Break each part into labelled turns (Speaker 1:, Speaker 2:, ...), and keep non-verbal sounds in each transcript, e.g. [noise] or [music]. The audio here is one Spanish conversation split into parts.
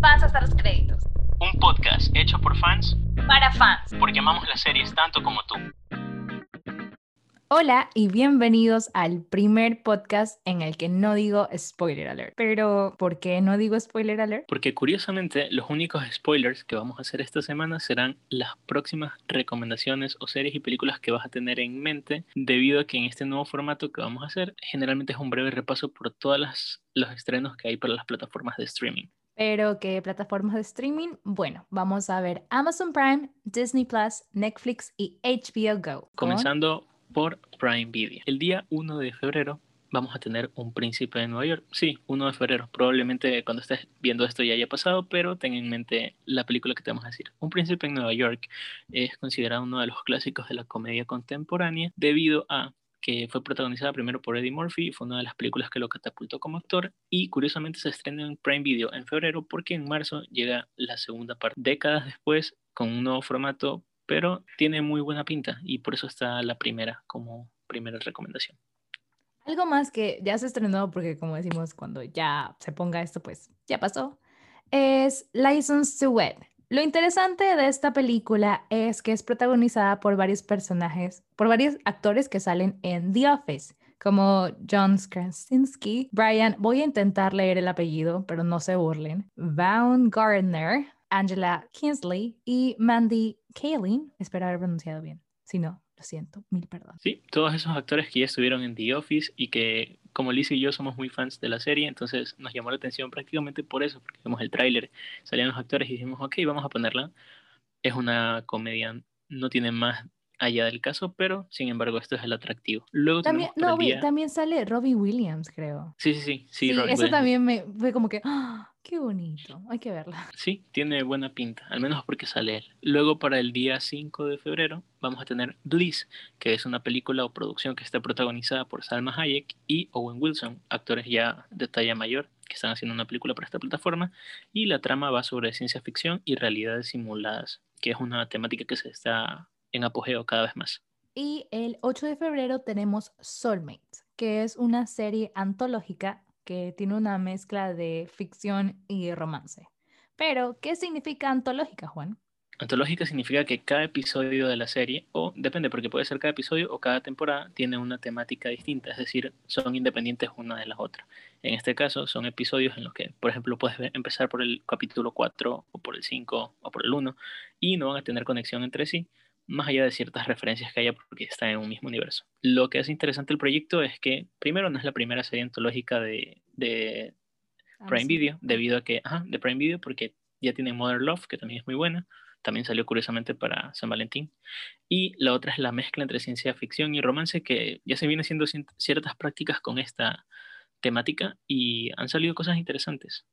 Speaker 1: Fans hasta los créditos.
Speaker 2: Un podcast hecho por fans
Speaker 1: Para fans.
Speaker 2: porque amamos las series tanto como tú.
Speaker 1: Hola y bienvenidos al primer podcast en el que no digo spoiler alert. Pero, ¿por qué no digo spoiler alert?
Speaker 2: Porque curiosamente los únicos spoilers que vamos a hacer esta semana serán las próximas recomendaciones o series y películas que vas a tener en mente debido a que en este nuevo formato que vamos a hacer generalmente es un breve repaso por todos los estrenos que hay para las plataformas de streaming.
Speaker 1: Pero, ¿qué plataformas de streaming? Bueno, vamos a ver Amazon Prime, Disney Plus, Netflix y HBO Go.
Speaker 2: Comenzando por Prime Video. El día 1 de febrero vamos a tener Un Príncipe de Nueva York. Sí, 1 de febrero. Probablemente cuando estés viendo esto ya haya pasado, pero ten en mente la película que te vamos a decir. Un Príncipe en Nueva York es considerado uno de los clásicos de la comedia contemporánea debido a que fue protagonizada primero por Eddie Murphy, fue una de las películas que lo catapultó como actor y curiosamente se estrena en Prime Video en febrero porque en marzo llega la segunda parte. Décadas después, con un nuevo formato, pero tiene muy buena pinta y por eso está la primera como primera recomendación.
Speaker 1: Algo más que ya se estrenó, porque como decimos, cuando ya se ponga esto, pues ya pasó, es License to Wed. Lo interesante de esta película es que es protagonizada por varios personajes, por varios actores que salen en The Office, como John Krasinski, Brian, voy a intentar leer el apellido, pero no se burlen, Vaughn Gardner, Angela Kinsley y Mandy Kaling. Espero haber pronunciado bien. Si no, lo siento, mil perdón.
Speaker 2: Sí, todos esos actores que ya estuvieron en The Office y que como Liz y yo somos muy fans de la serie, entonces nos llamó la atención prácticamente por eso, porque vimos el tráiler, salían los actores y dijimos, ok, vamos a ponerla. Es una comedia, no tiene más allá del caso, pero sin embargo esto es el atractivo. Luego
Speaker 1: También, no,
Speaker 2: día-
Speaker 1: también sale Robbie Williams, creo.
Speaker 2: Sí, sí, sí, sí,
Speaker 1: Sí, eso
Speaker 2: Williams.
Speaker 1: también me fue como que, ¡ah! Qué bonito, hay que verla.
Speaker 2: Sí, tiene buena pinta, al menos porque sale él. Luego para el día 5 de febrero vamos a tener Bliss, que es una película o producción que está protagonizada por Salma Hayek y Owen Wilson, actores ya de talla mayor que están haciendo una película para esta plataforma y la trama va sobre ciencia ficción y realidades simuladas, que es una temática que se está en apogeo cada vez más.
Speaker 1: Y el 8 de febrero tenemos Soulmates, que es una serie antológica que tiene una mezcla de ficción y romance. Pero, ¿qué significa antológica, Juan?
Speaker 2: Antológica significa que cada episodio de la serie, o depende porque puede ser cada episodio o cada temporada, tiene una temática distinta, es decir, son independientes una de las otras. En este caso, son episodios en los que, por ejemplo, puedes empezar por el capítulo 4 o por el 5 o por el 1 y no van a tener conexión entre sí, más allá de ciertas referencias que haya porque están en un mismo universo. Lo que hace interesante el proyecto es que, primero, no es la primera serie antológica de, de Prime
Speaker 1: Amazon.
Speaker 2: Video, debido a que, ajá, de Prime Video, porque ya tiene Mother Love, que también es muy buena, también salió curiosamente para San Valentín. Y la otra es la mezcla entre ciencia ficción y romance, que ya se viene haciendo cien- ciertas prácticas con esta temática y han salido cosas interesantes.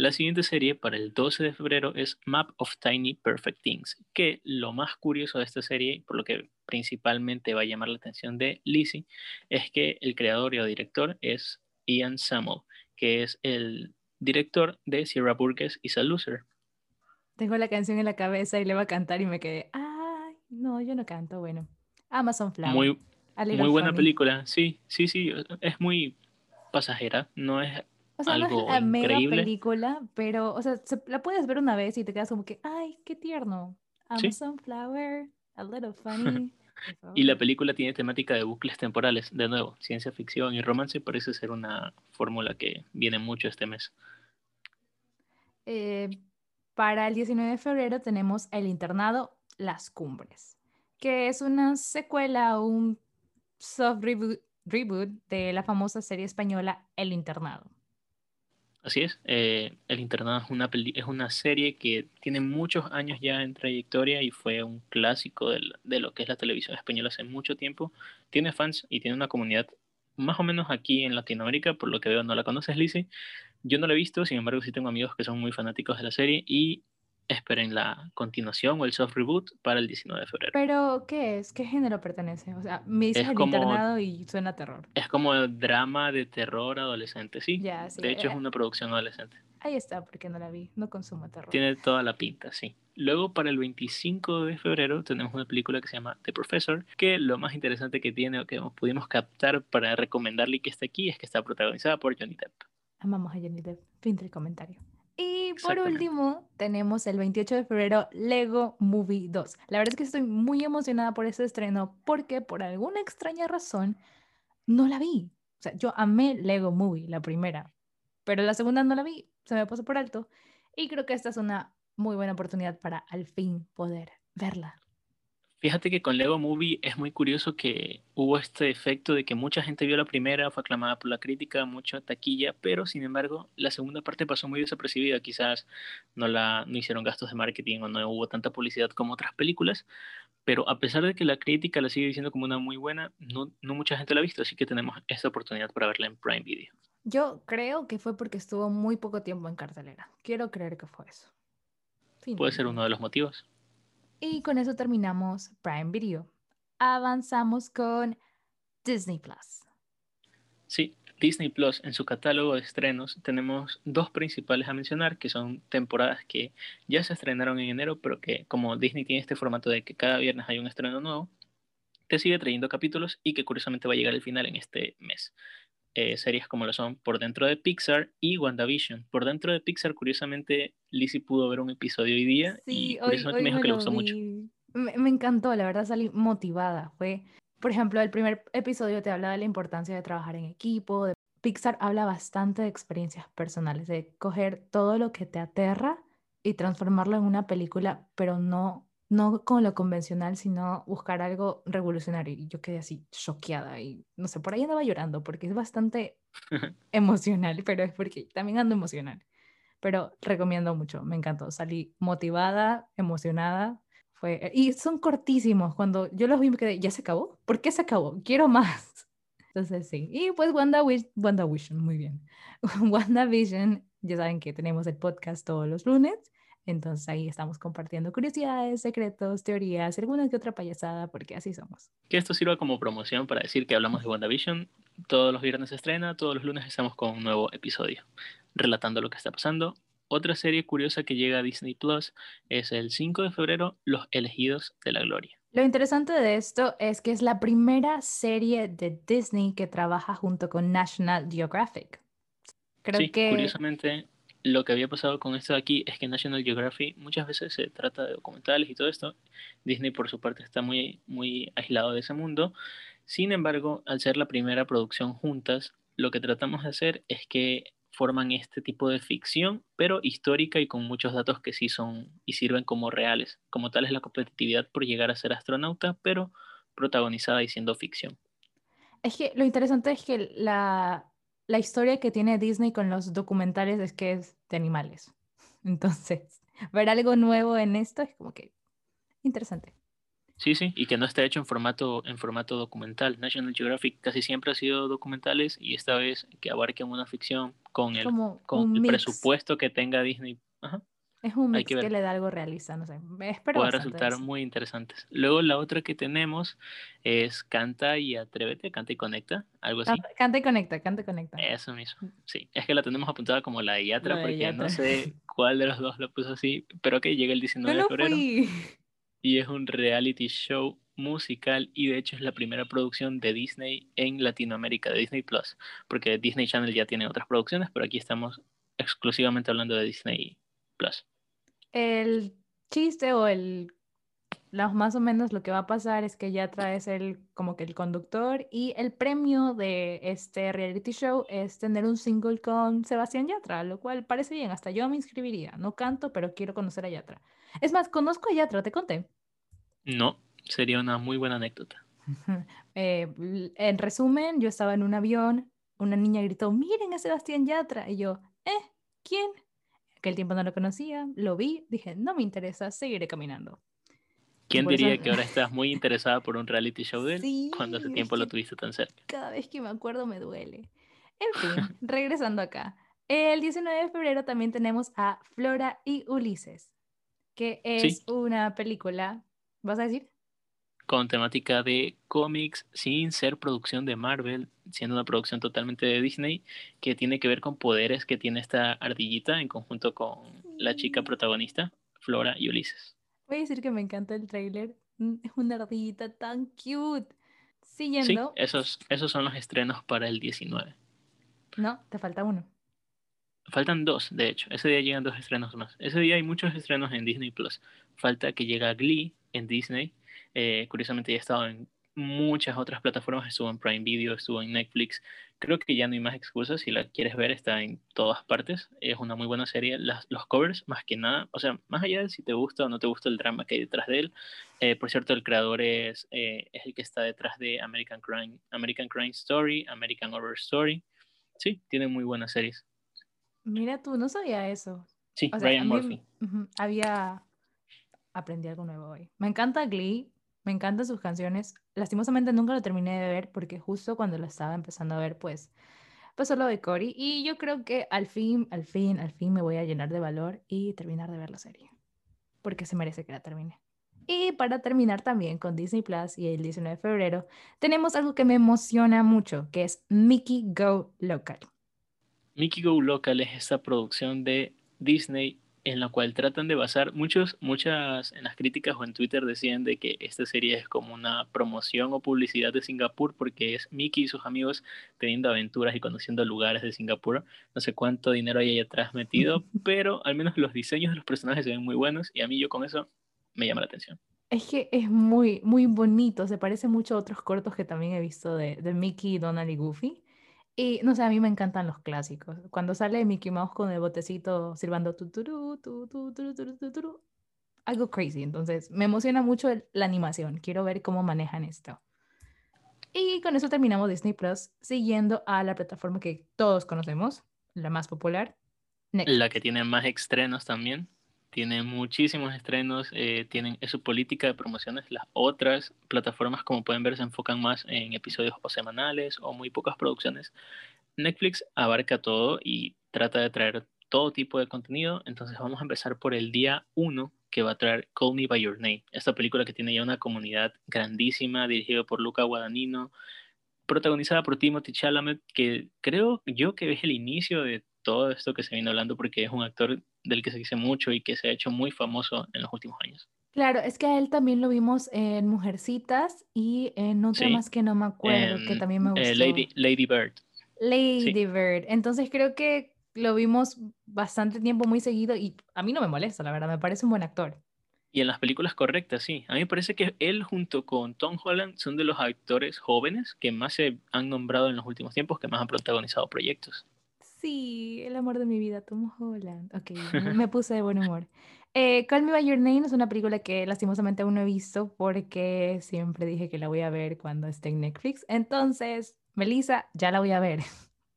Speaker 2: La siguiente serie para el 12 de febrero es Map of Tiny Perfect Things, que lo más curioso de esta serie, por lo que principalmente va a llamar la atención de Lizzie, es que el creador y el director es Ian Samuel, que es el director de Sierra Burgess is a Loser.
Speaker 1: Tengo la canción en la cabeza y le va a cantar y me quedé, ay, no, yo no canto, bueno. Amazon Flower.
Speaker 2: Muy, muy buena
Speaker 1: Funny.
Speaker 2: película, sí, sí, sí, es muy pasajera, no es
Speaker 1: O sea, no
Speaker 2: algo
Speaker 1: es la mega
Speaker 2: increíble.
Speaker 1: película, pero, o sea, se- la puedes ver una vez y te quedas como que, ay, qué tierno.
Speaker 2: Sí.
Speaker 1: Amazon Flower, a little [laughs] funny.
Speaker 2: Y la película tiene temática de bucles temporales, de nuevo, ciencia ficción y romance parece ser una fórmula que viene mucho este mes.
Speaker 1: Eh, para el 19 de febrero tenemos El Internado, Las Cumbres, que es una secuela o un soft reboot, reboot de la famosa serie española El Internado.
Speaker 2: Así es, eh, El Internado es una, es una serie que tiene muchos años ya en trayectoria y fue un clásico del- de lo que es la televisión española hace mucho tiempo. Tiene fans y tiene una comunidad más o menos aquí en Latinoamérica, por lo que veo no la conoces, Lizzie. Yo no la he visto, sin embargo sí tengo amigos que son muy fanáticos de la serie y esperen la continuación o el soft reboot para el 19 de febrero.
Speaker 1: Pero, ¿qué es? ¿Qué género pertenece? O sea, me dices
Speaker 2: Es
Speaker 1: El
Speaker 2: como-
Speaker 1: Internado y suena a terror.
Speaker 2: Es como drama de terror adolescente, sí.
Speaker 1: Ya, sí,
Speaker 2: de hecho
Speaker 1: eh.
Speaker 2: es una producción adolescente.
Speaker 1: Ahí está, porque no la vi. No consumo terror.
Speaker 2: Tiene toda la pinta, sí. Luego, para el 25 de febrero, tenemos una película que se llama The Professor, que lo más interesante que tiene o que pudimos captar para recomendarle que esté aquí es que está protagonizada por Johnny Depp.
Speaker 1: Amamos a Johnny Depp. Fin del comentario. Y por último, tenemos el 28 de febrero Lego Movie 2. La verdad es que estoy muy emocionada por este estreno porque por alguna extraña razón no la vi. O sea, yo amé Lego Movie, la primera, pero la segunda no la vi, se me pasó por alto. Y creo que esta es una muy buena oportunidad para al fin poder verla.
Speaker 2: Fíjate que con Lego Movie es muy curioso que hubo este efecto de que mucha gente vio la primera, fue aclamada por la crítica, mucha taquilla, pero sin embargo la segunda parte pasó muy desapercibida. Quizás no, la, no hicieron gastos de marketing o no hubo tanta publicidad como otras películas, pero a pesar de que la crítica la sigue diciendo como una muy buena, no, no mucha gente la ha visto, así que tenemos esta oportunidad para verla en Prime Video.
Speaker 1: Yo creo que fue porque estuvo muy poco tiempo en cartelera. Quiero creer que fue eso. Fin
Speaker 2: Puede ser uno de los motivos.
Speaker 1: Y con eso terminamos Prime Video. Avanzamos con Disney Plus.
Speaker 2: Sí, Disney Plus en su catálogo de estrenos tenemos dos principales a mencionar, que son temporadas que ya se estrenaron en enero, pero que como Disney tiene este formato de que cada viernes hay un estreno nuevo, te sigue trayendo capítulos y que curiosamente va a llegar al final en este mes. Eh, series como lo son Por Dentro de Pixar y WandaVision. Por Dentro de Pixar, curiosamente, Lizzie pudo ver un episodio hoy día y
Speaker 1: Sí,
Speaker 2: curiosamente
Speaker 1: hoy
Speaker 2: me dijo que le gustó mucho.
Speaker 1: me encantó, la verdad salí motivada. Fue, por ejemplo, el primer episodio te habla de la importancia de trabajar en equipo. de- Pixar habla bastante de experiencias personales, de coger todo lo que te aterra y transformarlo en una película, pero no, no con lo convencional, sino buscar algo revolucionario. Y yo quedé así choqueada y no sé, por ahí andaba llorando porque es bastante [laughs] emocional, pero es porque también ando emocional. Pero recomiendo mucho, me encantó. Salí motivada, emocionada. Fue... Y son cortísimos. Cuando yo los vi me quedé, ¿ya se acabó? ¿Por qué se acabó? Quiero más. [laughs] Entonces sí. Y pues WandaVision, muy bien. [laughs] WandaVision, ya saben que tenemos el podcast todos los lunes. Entonces ahí estamos compartiendo curiosidades, secretos, teorías, alguna que otra payasada, porque así somos.
Speaker 2: Que esto sirva como promoción para decir que hablamos de WandaVision. Todos los viernes se estrena, todos los lunes estamos con un nuevo episodio, relatando lo que está pasando. Otra serie curiosa que llega a Disney Plus es el 5 de febrero, Los Elegidos de la Gloria.
Speaker 1: Lo interesante de esto es que es la primera serie de Disney que trabaja junto con National Geographic. Creo
Speaker 2: sí,
Speaker 1: que
Speaker 2: curiosamente, lo que había pasado con esto de aquí es que National Geographic muchas veces se trata de documentales y todo esto. Disney, por su parte, está muy, muy aislado de ese mundo. Sin embargo, al ser la primera producción juntas, lo que tratamos de hacer es que forman este tipo de ficción, pero histórica y con muchos datos que sí son y sirven como reales. Como tal es la competitividad por llegar a ser astronauta, pero protagonizada y siendo ficción.
Speaker 1: es que lo interesante es que la, la historia que tiene Disney con los documentales es que es de animales. [laughs] Entonces, ver algo nuevo en esto es como que interesante.
Speaker 2: Sí, sí, y que no está hecho en formato, en formato documental. National Geographic casi siempre ha sido documentales y esta vez que abarquen una ficción con el,
Speaker 1: Como
Speaker 2: con el
Speaker 1: mix.
Speaker 2: presupuesto que tenga Disney. Ajá,
Speaker 1: Es un mix
Speaker 2: que
Speaker 1: le da algo realista, no sé. Espero
Speaker 2: puede resultar
Speaker 1: eso.
Speaker 2: muy interesantes. Luego la otra que tenemos es Canta y Atrévete, Canta y Conecta, algo así.
Speaker 1: Canta, y conecta, canta y conecta.
Speaker 2: Eso mismo. Sí, es que la tenemos apuntada como la de Yatra
Speaker 1: La de
Speaker 2: porque no sé [laughs] cuál de los dos lo puso así, pero que llega el 19
Speaker 1: Yo
Speaker 2: de febrero.
Speaker 1: fui. [laughs]
Speaker 2: y es un reality show musical y de hecho es la primera producción de Disney en Latinoamérica, de Disney Plus, porque Disney Channel ya tiene otras producciones, pero aquí estamos exclusivamente hablando de Disney Plus.
Speaker 1: El chiste o el lo- más o menos lo que va a pasar es que ya traes el como que el conductor y el premio de este reality show es tener un single con Sebastián Yatra, lo cual parece bien, hasta yo me inscribiría. No canto, pero quiero conocer a Yatra. Es más, conozco a Yatra, te conté.
Speaker 2: No, sería una muy buena anécdota. [laughs]
Speaker 1: Eh, en resumen, yo estaba en un avión, una niña gritó, miren a Sebastián Yatra, y yo, ¿eh? ¿Quién? Aquel tiempo no lo conocía, lo vi, dije, no me interesa, seguiré caminando.
Speaker 2: ¿Quién
Speaker 1: eso-
Speaker 2: diría [laughs] que ahora estás muy interesada por un reality show de él
Speaker 1: Sí,
Speaker 2: cuando hace tiempo lo tuviste tan cerca?
Speaker 1: Cada vez que me acuerdo me duele. En fin, [laughs] regresando acá. El 19 de febrero también tenemos a Flora y Ulises, que es
Speaker 2: Sí.
Speaker 1: una película, ¿vas a decir?
Speaker 2: Con temática de cómics sin ser producción de Marvel, siendo una producción totalmente de Disney, que tiene que ver con poderes que tiene esta ardillita en conjunto con la chica protagonista, Flora y Ulises.
Speaker 1: Voy a decir que me encanta el tráiler. Mm, Es una ardillita tan cute.
Speaker 2: Sí,
Speaker 1: Siguiendo.
Speaker 2: esos, esos son los estrenos para el 19.
Speaker 1: No, te falta uno.
Speaker 2: faltan dos, de hecho. Ese día llegan dos estrenos más. Ese día hay muchos estrenos en Disney Plus. Falta que llegue Glee en Disney. Eh, curiosamente ya he estado en muchas otras plataformas, estuvo en Prime Video, estuvo en Netflix. Creo que ya no hay más excusas, si la quieres ver está en todas partes. Es una muy buena serie. los covers, más que nada, o sea, más allá de si te gusta o no te gusta el drama que hay detrás de él. Eh, por cierto, el creador es, eh, es el que está detrás de American Crime, American Crime Story, American Horror Story. Sí, tiene muy buenas series.
Speaker 1: Mira tú, no sabía eso.
Speaker 2: Sí, Ryan Murphy.
Speaker 1: había aprendido algo nuevo hoy. Me encanta Glee, me encantan sus canciones. Lastimosamente nunca lo terminé de ver porque justo cuando lo estaba empezando a ver, pues pasó lo de Cory. Y yo creo que al fin, al fin, al fin me voy a llenar de valor y terminar de ver la serie. Porque se merece que la termine. Y para terminar también con Disney Plus y el 19 de febrero, tenemos algo que me emociona mucho, que es Mickey Go Local.
Speaker 2: Mickey Go Local es esta producción de Disney en la cual tratan de basar, muchos, muchas en las críticas o en Twitter decían de que esta serie es como una promoción o publicidad de Singapur porque es Mickey y sus amigos teniendo aventuras y conociendo lugares de Singapur. No sé cuánto dinero hay ahí atrás metido, [laughs] pero al menos los diseños de los personajes se ven muy buenos y a mí yo con eso me llama la atención.
Speaker 1: Es que es muy, muy bonito, se parece mucho a otros cortos que también he visto de, de Mickey, Donald y Goofy. Y no sé, a mí me encantan los clásicos. Cuando sale Mickey Mouse con el botecito sirvando tuturu, tuturu, tuturu, algo crazy. Entonces, me emociona mucho la animación. Quiero ver cómo manejan esto. Y con eso terminamos Disney Plus, siguiendo a la plataforma que todos conocemos, la más popular,
Speaker 2: Netflix. La que tiene más estrenos también tiene muchísimos estrenos, eh, tienen su política de promociones. Las otras plataformas, como pueden ver, se enfocan más en episodios o semanales o muy pocas producciones. Netflix abarca todo y trata de traer todo tipo de contenido. Entonces vamos a empezar por el día 1 que va a traer Call Me By Your Name. Esta película que tiene ya una comunidad grandísima, dirigida por Luca Guadagnino, protagonizada por Timothy Chalamet, que creo yo que es el inicio de todo esto que se viene hablando porque es un actor del que se dice mucho y que se ha hecho muy famoso en los últimos años.
Speaker 1: Claro, es que a él también lo vimos en Mujercitas y en otra más que no me acuerdo, que también me
Speaker 2: eh, gustó. Lady, Lady Bird.
Speaker 1: Lady Bird. Entonces creo que lo vimos bastante tiempo muy seguido y a mí no me molesta, la verdad, me parece un buen actor.
Speaker 2: Y en las películas correctas, sí. A mí me parece que él junto con Tom Holland son de los actores jóvenes que más se han nombrado en los últimos tiempos, que más han protagonizado proyectos.
Speaker 1: Sí, el amor de mi vida, Tom Holland. Ok, me [laughs] puse de buen humor. Eh, Call Me By Your Name es una película que lastimosamente aún no he visto porque siempre dije que la voy a ver cuando esté en Netflix. Entonces, Melissa, ya la voy a ver.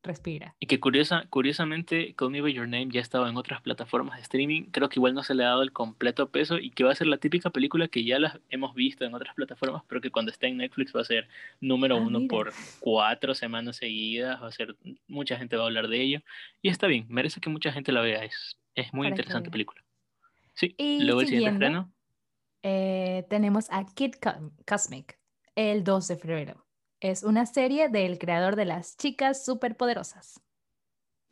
Speaker 1: Respira.
Speaker 2: Y que curiosa, curiosamente, Call Me By Your Name ya estaba en otras plataformas de streaming. Creo que igual no se le ha dado el completo peso y que va a ser la típica película que ya la hemos visto en otras plataformas, pero que cuando esté en Netflix va a ser número ah, uno por cuatro semanas seguidas. Va a ser, mucha gente va a hablar de ello. Y está bien, merece que mucha gente la vea. Es, es muy interesante película. Sí, y luego el siguiente estreno.
Speaker 1: Eh, tenemos a Kid Cosmic el 2 de febrero. Es una serie del creador de las chicas superpoderosas.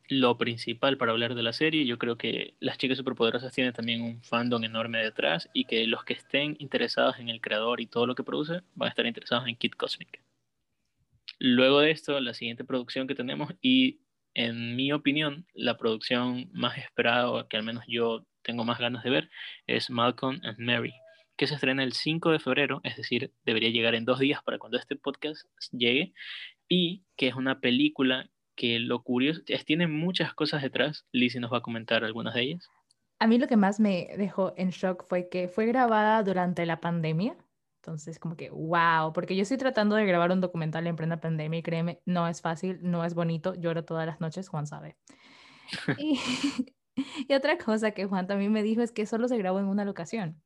Speaker 2: Lo principal para hablar de la serie, yo creo que las chicas superpoderosas tienen también un fandom enorme detrás y que los que estén interesados en el creador y todo lo que produce van a estar interesados en Kid Cosmic. Luego de esto, la siguiente producción que tenemos y en mi opinión, la producción más esperada, o que al menos yo tengo más ganas de ver, es Malcolm and Mary que se estrena el 5 de febrero, es decir, debería llegar en dos días para cuando este podcast llegue, y que es una película que lo curioso es, tiene muchas cosas detrás. Lizzie nos va a comentar algunas de ellas.
Speaker 1: A mí lo que más me dejó en shock fue que fue grabada durante la pandemia. Entonces, como que, wow, porque yo estoy tratando de grabar un documental en plena pandemia y créeme, no es fácil, no es bonito, lloro todas las noches, Juan sabe. [laughs] y, [laughs] y otra cosa que Juan también me dijo es que solo se grabó en una locación.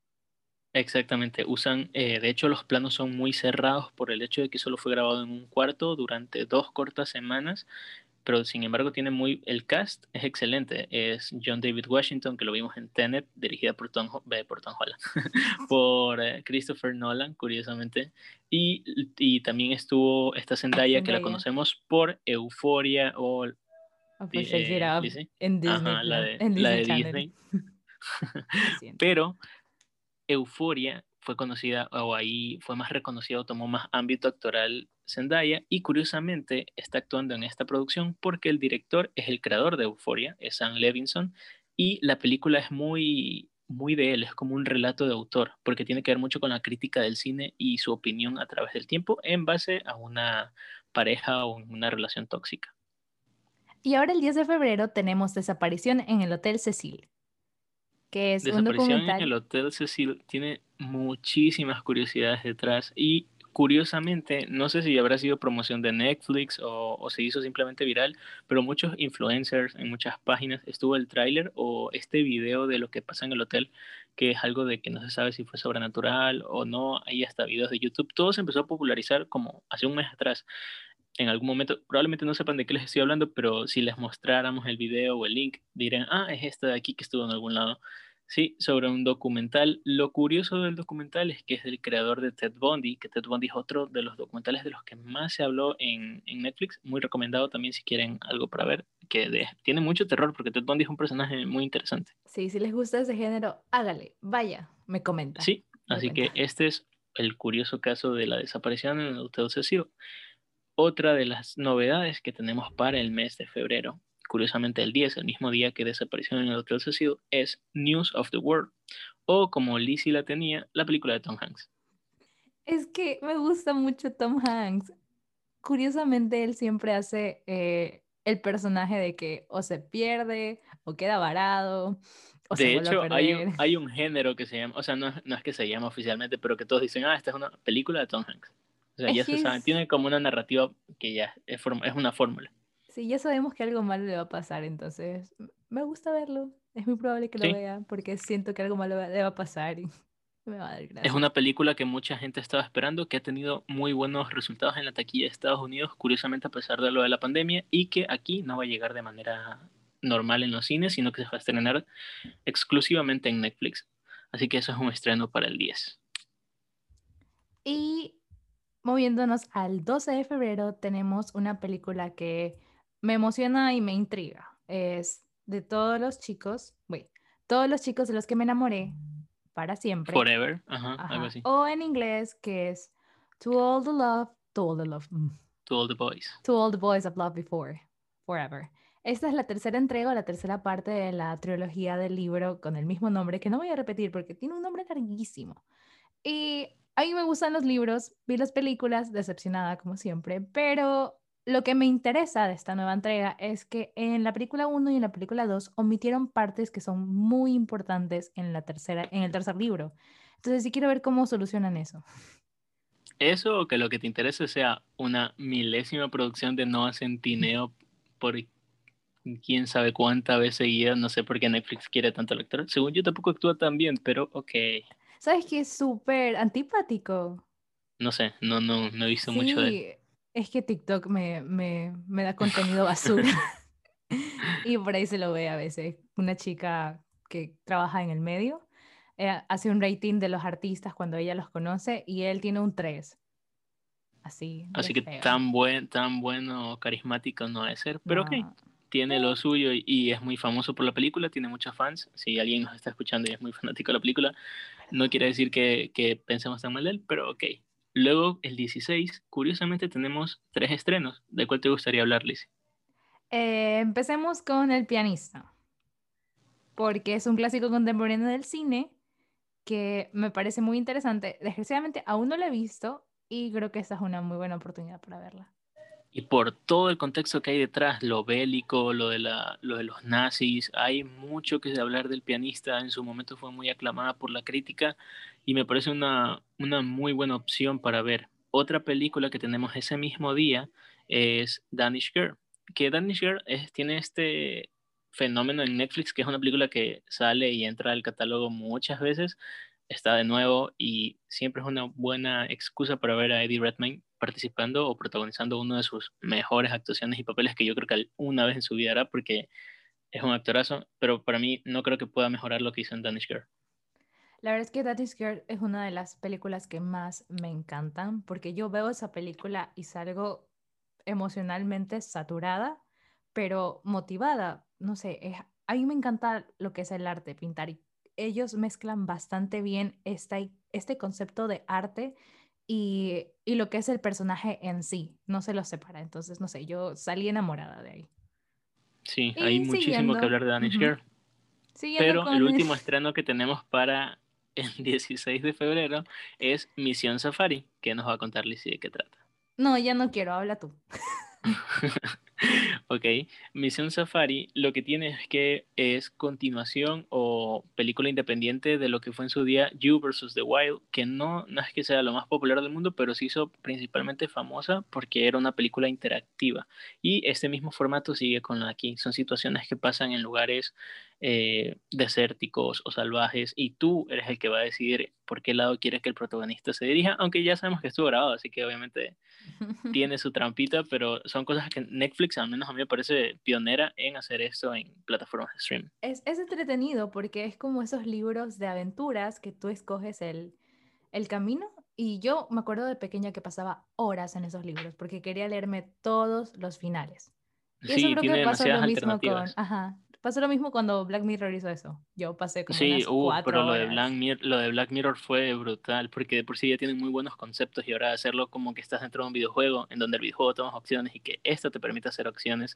Speaker 2: Exactamente, usan, eh, de hecho los planos son muy cerrados por el hecho de que solo fue grabado en un cuarto durante dos cortas semanas, pero sin embargo tiene muy, el cast es excelente, es John David Washington, que lo vimos en Tenet, dirigida por Tom, por Tom Holland, [laughs] por eh, Christopher Nolan, curiosamente, y, y, también estuvo esta Zendaya, que la conocemos por Euphoria o...
Speaker 1: Oh, pues eh, en Disney,
Speaker 2: la de, la de Disney. [laughs] [laughs] pero Euforia fue conocida, o ahí fue más reconocido, tomó más ámbito actoral Zendaya y curiosamente está actuando en esta producción porque el director es el creador de Euphoria, es Sam Levinson, y la película es muy, muy de él, es como un relato de autor, porque tiene que ver mucho con la crítica del cine y su opinión a través del tiempo en base a una pareja o una relación tóxica.
Speaker 1: Y ahora el 10 de febrero tenemos Desaparición en el Hotel Cecil, que es un documental.
Speaker 2: en el Hotel Cecil tiene muchísimas curiosidades detrás y curiosamente, no sé si habrá sido promoción de Netflix o, se hizo simplemente viral, pero muchos influencers en muchas páginas estuvo el tráiler o este video de lo que pasa en el hotel, que es algo de que no se sabe si fue sobrenatural o no, hay hasta videos de YouTube, todo se empezó a popularizar como hace un mes atrás. En algún momento, probablemente no sepan de qué les estoy hablando, pero si les mostráramos el video o el link, dirán, ah, es este de aquí que estuvo en algún lado. Sí, sobre un documental. Lo curioso del documental es que es del creador de Ted Bundy, que Ted Bundy es otro de los documentales de los que más se habló en, Netflix. Muy recomendado también si quieren algo para ver, que tiene mucho terror porque Ted Bundy es un personaje muy interesante.
Speaker 1: Sí, si les gusta ese género, hágale, vaya, me comenta.
Speaker 2: Sí, así que este es el curioso caso de la desaparición en el Cecil. Otra de las novedades que tenemos para el mes de febrero curiosamente el 10, el mismo día que desapareció en el Hotel Cecil, es News of the World, o como Lizzie la tenía, la película de Tom Hanks.
Speaker 1: Es que me gusta mucho Tom Hanks. Curiosamente, él siempre hace eh, el personaje de que o se pierde o queda varado. O
Speaker 2: de hecho, hay un, hay un, género que se llama, o sea, no, no, es que se llama oficialmente, pero que todos dicen, ah, esta es una película de Tom Hanks. O sea, ya se sabe, tiene como una narrativa que ya es, es una fórmula.
Speaker 1: Sí, ya sabemos que algo malo le va a pasar, entonces me gusta verlo. Es muy probable que lo vea porque siento que algo malo le va a pasar y [laughs] me va a dar gracia.
Speaker 2: Es una película que mucha gente estaba esperando, que ha tenido muy buenos resultados en la taquilla de Estados Unidos, curiosamente a pesar de lo de la pandemia, y que aquí no va a llegar de manera normal en los cines, sino que se va a estrenar exclusivamente en Netflix. Así que eso es un estreno para el 10.
Speaker 1: Y moviéndonos al 12 de febrero, tenemos una película que me emociona y me intriga. Es de todos los chicos, wait, todos los chicos de los que me enamoré para siempre.
Speaker 2: Forever, ajá, algo así.
Speaker 1: O en inglés que es To All the Love, To All the Love. Mm.
Speaker 2: To All the Boys.
Speaker 1: To All the Boys I've Loved Before, Forever. Esta es la tercera entrega, la tercera parte de la trilogía del libro con el mismo nombre, que no voy a repetir porque tiene un nombre larguísimo. Y a mí me gustan los libros, vi las películas, decepcionada como siempre, pero lo que me interesa de esta nueva entrega es que en la película 1 y en la película 2 omitieron partes que son muy importantes en, la tercera, en el tercer libro. Entonces sí quiero ver cómo solucionan eso.
Speaker 2: Eso o que lo que te interese sea una milésima producción de Noah Centineo por quién sabe cuánta vez seguida, no sé por qué Netflix quiere tanto lector. Según yo tampoco actúa tan bien, pero ok.
Speaker 1: ¿Sabes qué es súper antipático?
Speaker 2: No sé, no, no, no he visto mucho de él
Speaker 1: es que TikTok me, me, me da contenido basura. [laughs] y por ahí se lo ve a veces. Una chica que trabaja en el medio eh, hace un rating de los artistas cuando ella los conoce y él tiene un 3. Así.
Speaker 2: Así que tan, buen, tan bueno, carismático no debe ser, pero ok, tiene lo suyo y, es muy famoso por la película, tiene muchos fans. Si alguien nos está escuchando y es muy fanático de la película, no quiere decir que, que pensemos tan mal de él, pero ok, Luego, el 16, curiosamente tenemos tres estrenos. ¿De cuál te gustaría hablar, Liz?
Speaker 1: Eh, empecemos con El pianista, porque es un clásico contemporáneo del cine que me parece muy interesante. Desgraciadamente aún no lo he visto y creo que esta es una muy buena oportunidad para verla
Speaker 2: y por todo el contexto que hay detrás, lo bélico, lo de, la, lo de los nazis, hay mucho que hablar del pianista, en su momento fue muy aclamada por la crítica y me parece una, una muy buena opción para ver. Otra película que tenemos ese mismo día es Danish Girl, que Danish Girl tiene este fenómeno en Netflix, que es una película que sale y entra al catálogo muchas veces, está de nuevo y siempre es una buena excusa para ver a Eddie Redmayne participando o protagonizando uno de sus mejores actuaciones y papeles que yo creo que una vez en su vida hará porque es un actorazo, pero para mí no creo que pueda mejorar lo que hizo en Danish Girl.
Speaker 1: La verdad es que Danish Girl es una de las películas que más me encantan porque yo veo esa película y salgo emocionalmente saturada, pero motivada. No sé, es, a mí me encanta lo que es el arte, pintar y ellos mezclan bastante bien esta, este concepto de arte y, y lo que es el personaje en sí, no se los separa. Entonces, no sé, yo salí enamorada de ahí.
Speaker 2: Sí,
Speaker 1: Y
Speaker 2: hay muchísimo que hablar de Danish. Girl.
Speaker 1: Siguiendo
Speaker 2: Pero
Speaker 1: con
Speaker 2: el último estreno que tenemos para el [laughs] 16 de febrero es Misión Safari, que nos va a contar Lizzie de qué trata.
Speaker 1: No, ya no quiero, habla tú. [laughs] [laughs]
Speaker 2: Ok, Misión Safari lo que tiene es que es continuación o película independiente de lo que fue en su día You vs. The Wild, que no, no es que sea lo más popular del mundo, pero se hizo principalmente famosa porque era una película interactiva. Y este mismo formato sigue con la aquí. Son situaciones que pasan en lugares eh, desérticos o salvajes y tú eres el que va a decidir por qué lado quieres que el protagonista se dirija, aunque ya sabemos que estuvo grabado, así que obviamente tiene su trampita, pero son cosas que Netflix, al menos a mí me parece pionera en hacer esto en plataformas de stream.
Speaker 1: Es, es entretenido porque es como esos libros de aventuras que tú escoges el, el camino. Y yo me acuerdo de pequeña que pasaba horas en esos libros porque quería leerme todos los finales. Y eso
Speaker 2: Sí,
Speaker 1: creo
Speaker 2: tiene
Speaker 1: que pasó lo mismo con, ajá, pasó lo mismo cuando Black Mirror hizo eso. Yo pasé como
Speaker 2: Sí,
Speaker 1: unas
Speaker 2: uh,
Speaker 1: cuatro
Speaker 2: pero lo de. Black Mirror, lo de Black Mirror fue brutal, porque de por sí ya tienen muy buenos conceptos y ahora hacerlo como que estás dentro de un videojuego, en donde el videojuego tomas opciones y que esto te permite hacer opciones,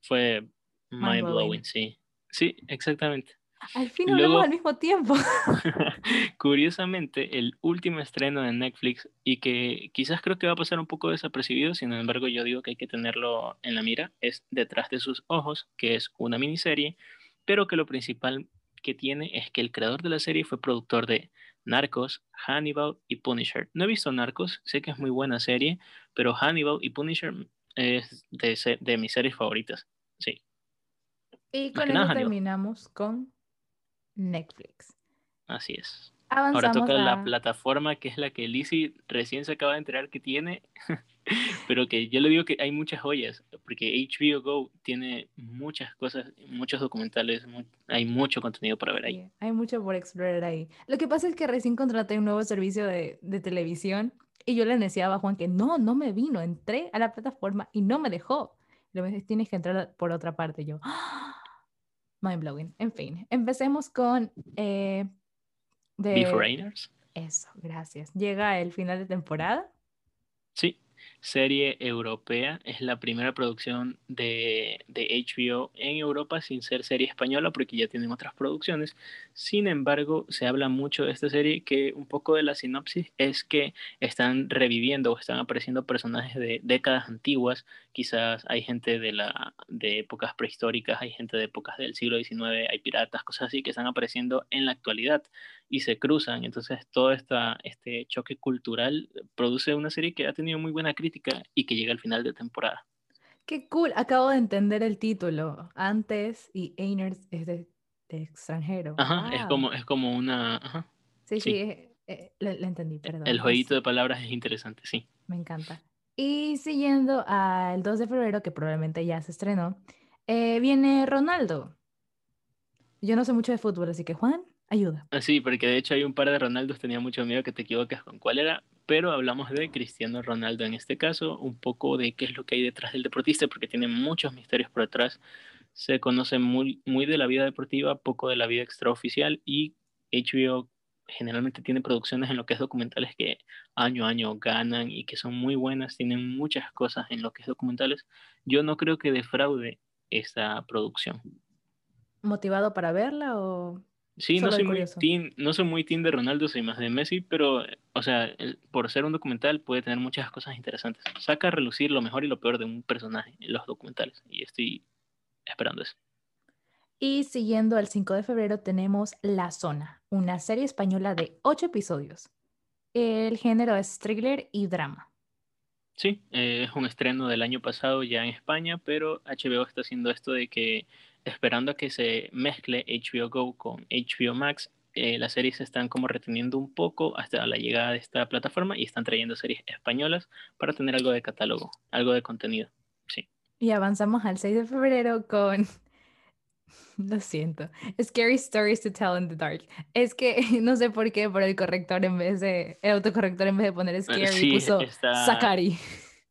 Speaker 2: fue mind blowing,
Speaker 1: Mind-blowing.
Speaker 2: sí. Sí, exactamente.
Speaker 1: Al fin
Speaker 2: Y
Speaker 1: hablamos
Speaker 2: luego-
Speaker 1: al mismo tiempo. [laughs] [laughs]
Speaker 2: Curiosamente, el último estreno de Netflix y que quizás creo que va a pasar un poco desapercibido, sin embargo yo digo que hay que tenerlo en la mira, es Detrás de sus ojos, que es una miniserie, pero que lo principal que tiene es que el creador de la serie fue productor de Narcos, Hannibal y Punisher. No he visto Narcos, sé que es muy buena serie, pero Hannibal y Punisher es de, de mis series favoritas. Sí,
Speaker 1: Y con eso terminamos con Netflix.
Speaker 2: así es. Ahora toca la plataforma que es la que Lizzie recién se acaba de enterar que tiene, [laughs] pero que yo le digo que hay muchas joyas, porque HBO Go tiene muchas cosas, muchos documentales, hay mucho contenido para ver ahí.
Speaker 1: Sí, hay mucho por explorar ahí. Lo que pasa es que recién contraté un nuevo servicio de, de televisión y yo le decía a Juan que no, no me vino. Entré a la plataforma y no me dejó. Lo me dice, tienes que entrar por otra parte. Yo, ¡ah! Mind blowing. En fin, empecemos con eh, de eso. Gracias. Llega el final de temporada.
Speaker 2: sí, serie europea, es la primera producción de, de HBO en Europa sin ser serie española porque ya tienen otras producciones. Sin embargo, se habla mucho de esta serie que un poco de la sinopsis es que están reviviendo o están apareciendo personajes de décadas antiguas. Quizás hay gente de, la, de épocas prehistóricas, hay gente de épocas del siglo XIX, hay piratas, cosas así que están apareciendo en la actualidad y se cruzan. Entonces, todo esta, este choque cultural produce una serie que ha tenido muy buena crítica y que llega al final de temporada.
Speaker 1: Qué cool. Acabo de entender el título. Antes y Einers es de, de extranjero.
Speaker 2: Ajá, es
Speaker 1: Wow.
Speaker 2: como, es como una... ajá.
Speaker 1: Sí, sí,
Speaker 2: sí.
Speaker 1: eh, eh, lo, lo entendí, perdón.
Speaker 2: El
Speaker 1: es-
Speaker 2: jueguito de palabras es interesante, sí.
Speaker 1: Me encanta. Y siguiendo al 2 de febrero, que probablemente ya se estrenó, eh, viene Ronaldo. Yo no sé mucho de fútbol, así que Juan, ayuda.
Speaker 2: Ah, Sí, porque de hecho hay un par de Ronaldos, tenía mucho miedo que te equivoques con cuál era, pero hablamos de Cristiano Ronaldo en este caso, un poco de qué es lo que hay detrás del deportista, porque tiene muchos misterios por detrás. Se conoce muy, muy de la vida deportiva, poco de la vida extraoficial y HBO generalmente tiene producciones en lo que es documentales que año a año ganan y que son muy buenas, tienen muchas cosas en lo que es documentales. Yo no creo que defraude esta producción.
Speaker 1: ¿Motivado para verla o...?
Speaker 2: Sí, no soy, muy team, no soy muy team de Ronaldo, soy más de Messi, pero, o sea, el- por ser un documental puede tener muchas cosas interesantes. Saca a relucir lo mejor y lo peor de un personaje en los documentales, y estoy esperando eso.
Speaker 1: Y siguiendo al 5 de febrero tenemos La Zona, una serie española de 8 episodios. El género es thriller y drama.
Speaker 2: Sí, eh, es un estreno del año pasado ya en España, pero HBO está haciendo esto de que, esperando a que se mezcle HBO Go con HBO Max, eh, las series se están como reteniendo un poco hasta la llegada de esta plataforma y están trayendo series españolas para tener algo de catálogo, algo de contenido. Sí.
Speaker 1: Y avanzamos al 6 de febrero con... [laughs] Lo siento. Scary Stories to Tell in the Dark. Es que [laughs] no sé por qué, pero el corrector en vez de... El autocorrector en vez de poner Scary
Speaker 2: Eh, sí,
Speaker 1: puso
Speaker 2: está-
Speaker 1: Sakari.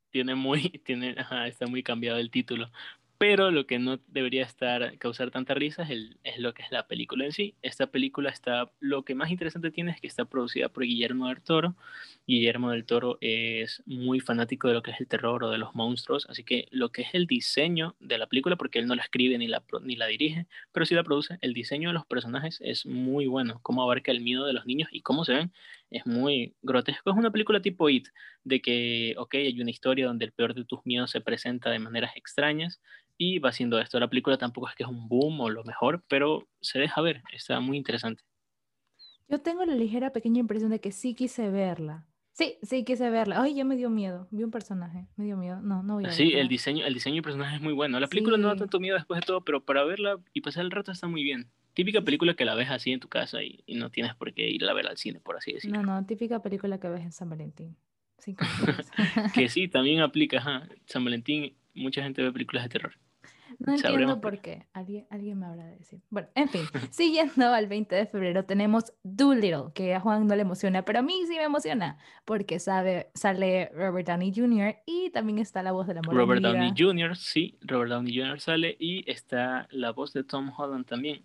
Speaker 2: tiene muy, [laughs] tiene, ajá, está muy cambiado el título. Pero lo que no debería estar causar tanta risa es, el, lo que es la película en sí. Esta película está, lo que más interesante tiene es que está producida por Guillermo del Toro. Guillermo del Toro es muy fanático de lo que es el terror o de los monstruos, así que lo que es el diseño de la película, porque él no la escribe ni la, ni la dirige, pero sí la produce, el diseño de los personajes es muy bueno, cómo abarca el miedo de los niños y cómo se ven es muy grotesco. Es una película tipo It, de que, ok, hay una historia donde el peor de tus miedos se presenta de maneras extrañas y va haciendo esto. La película tampoco es que es un boom o lo mejor, pero se deja ver, está muy interesante.
Speaker 1: Yo tengo la ligera pequeña impresión de que sí quise verla. Sí, sí quise verla. Ay, ya me dio miedo. Vi un personaje, me dio miedo. No, no voy a
Speaker 2: Sí, el diseño, el diseño del personaje es muy bueno. La película no da tanto miedo después de todo, pero para verla y pasar el rato está muy bien. Típica película que la ves así en tu casa y, no tienes por qué ir a ver al cine, por así decirlo.
Speaker 1: No, no, típica película que ves en San Valentín. [laughs]
Speaker 2: que [laughs] sí, también aplica, ajá. San Valentín, mucha gente ve películas de terror.
Speaker 1: No entiendo por qué. Alguien, alguien me habrá de decir. Bueno, en fin, [laughs] siguiendo al 20 de febrero tenemos Doolittle, que a Juan no le emociona, pero a mí sí me emociona, porque sabe, sale Robert Downey Jr. y también está la voz de la.
Speaker 2: Robert Downey Jr., sí, Robert Downey Jr. sale y está la voz de Tom Holland también.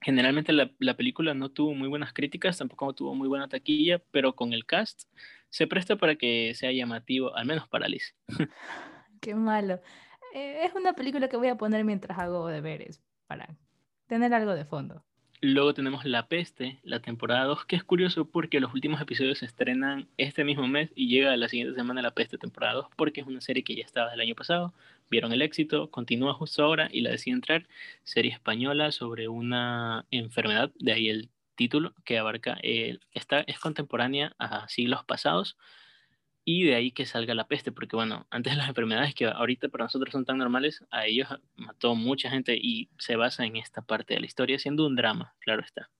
Speaker 2: Generalmente la, la, película no tuvo muy buenas críticas, tampoco tuvo muy buena taquilla, pero con el cast se presta para que sea llamativo, al menos para Liz. [laughs]
Speaker 1: Qué malo. Eh, es una película que voy a poner mientras hago deberes, para tener algo de fondo.
Speaker 2: Luego tenemos La Peste, la temporada 2, que es curioso porque los últimos episodios se estrenan este mismo mes y llega la siguiente semana La Peste temporada 2 porque es una serie que ya estaba del año pasado, vieron el éxito, continúa justo ahora y la deciden entrar, serie española sobre una enfermedad, de ahí el título que abarca, eh, esta es contemporánea a siglos pasados, y de ahí que salga la peste, porque bueno, [laughs] antes las enfermedades que ahorita para nosotros son tan normales, a ellos mató mucha gente y se basa en esta parte de la historia, siendo un drama, claro está.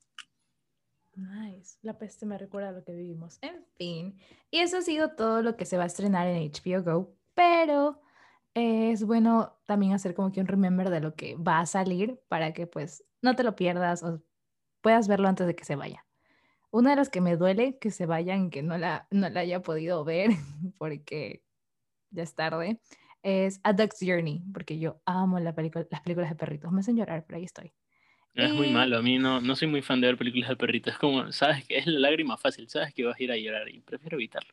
Speaker 1: Nice, la peste me recuerda a lo que vivimos. En fin, y eso ha sido todo lo que se va a estrenar en HBO Go, pero es bueno también hacer como que un remember de lo que va a salir para que pues no te lo pierdas o puedas verlo antes de que se vaya. Una de las que me duele que se vayan, que no la, no la haya podido ver [laughs] porque ya es tarde, es A Dog's Journey, porque yo amo la película, las películas de perritos. Me hacen llorar, pero ahí estoy.
Speaker 2: Es muy malo, a mí no, no soy muy fan de ver películas de perritos. Es como, sabes que es la lágrima fácil, sabes que vas a ir a llorar y prefiero evitarlo.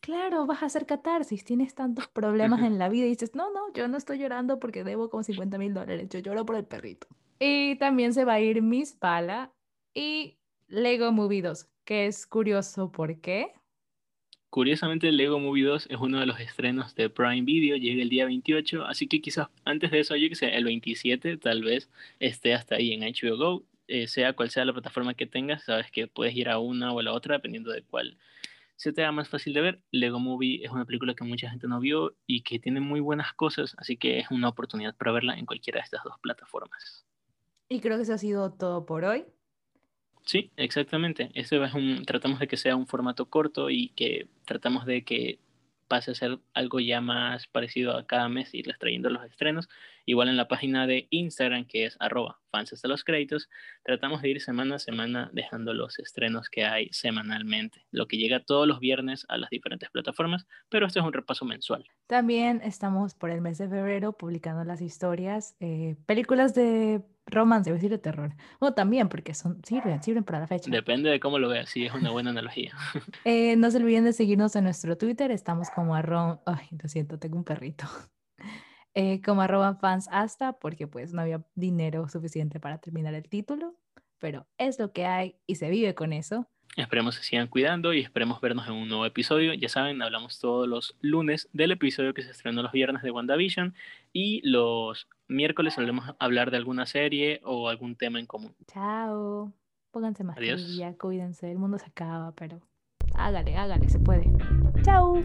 Speaker 1: Claro, vas a hacer catarsis, tienes tantos problemas [laughs] en la vida y dices, no, no, yo no estoy llorando porque debo como 50 mil dólares, yo lloro por el perrito. Y también se va a ir Miss Pala y Lego Movie 2, que es curioso, ¿por qué?
Speaker 2: Curiosamente, Lego Movie 2 es uno de los estrenos de Prime Video, llega el día 28, así que quizás antes de eso, yo que sé, el 27 tal vez esté hasta ahí en HBO Go, eh, sea cual sea la plataforma que tengas, sabes que puedes ir a una o a la otra dependiendo de cuál se te haga más fácil de ver. Lego Movie es una película que mucha gente no vio y que tiene muy buenas cosas, así que es una oportunidad para verla en cualquiera de estas dos plataformas.
Speaker 1: Y creo que eso ha sido todo por hoy.
Speaker 2: Sí, exactamente. Eso es un, tratamos de que sea un formato corto y que tratamos de que pase a ser algo ya más parecido a cada mes, irles trayendo los estrenos. Igual en la página de Instagram, que es arroba fans hasta los créditos, tratamos de ir semana a semana dejando los estrenos que hay semanalmente, lo que llega todos los viernes a las diferentes plataformas, pero esto es un repaso mensual.
Speaker 1: También estamos por el mes de febrero publicando las historias, eh, películas de romance, voy a decir de terror. O también, porque son, sirven, sirven para la fecha.
Speaker 2: Depende de cómo lo veas, sí, es una buena analogía. [laughs]
Speaker 1: eh, no se olviden de seguirnos en nuestro Twitter, estamos como arroba, ay, lo siento, tengo un perrito. [laughs] Eh, como arroba fans hasta, porque pues no había dinero suficiente para terminar el título, pero es lo que hay y se vive con eso.
Speaker 2: Esperemos que sigan cuidando y esperemos vernos en un nuevo episodio. Ya saben, hablamos todos los lunes del episodio que se estrenó los viernes de WandaVision y los miércoles solemos hablar de alguna serie o algún tema en común.
Speaker 1: Chao. Pónganse más ya cuídense. El mundo se acaba, pero hágale, hágale, se puede. Chao.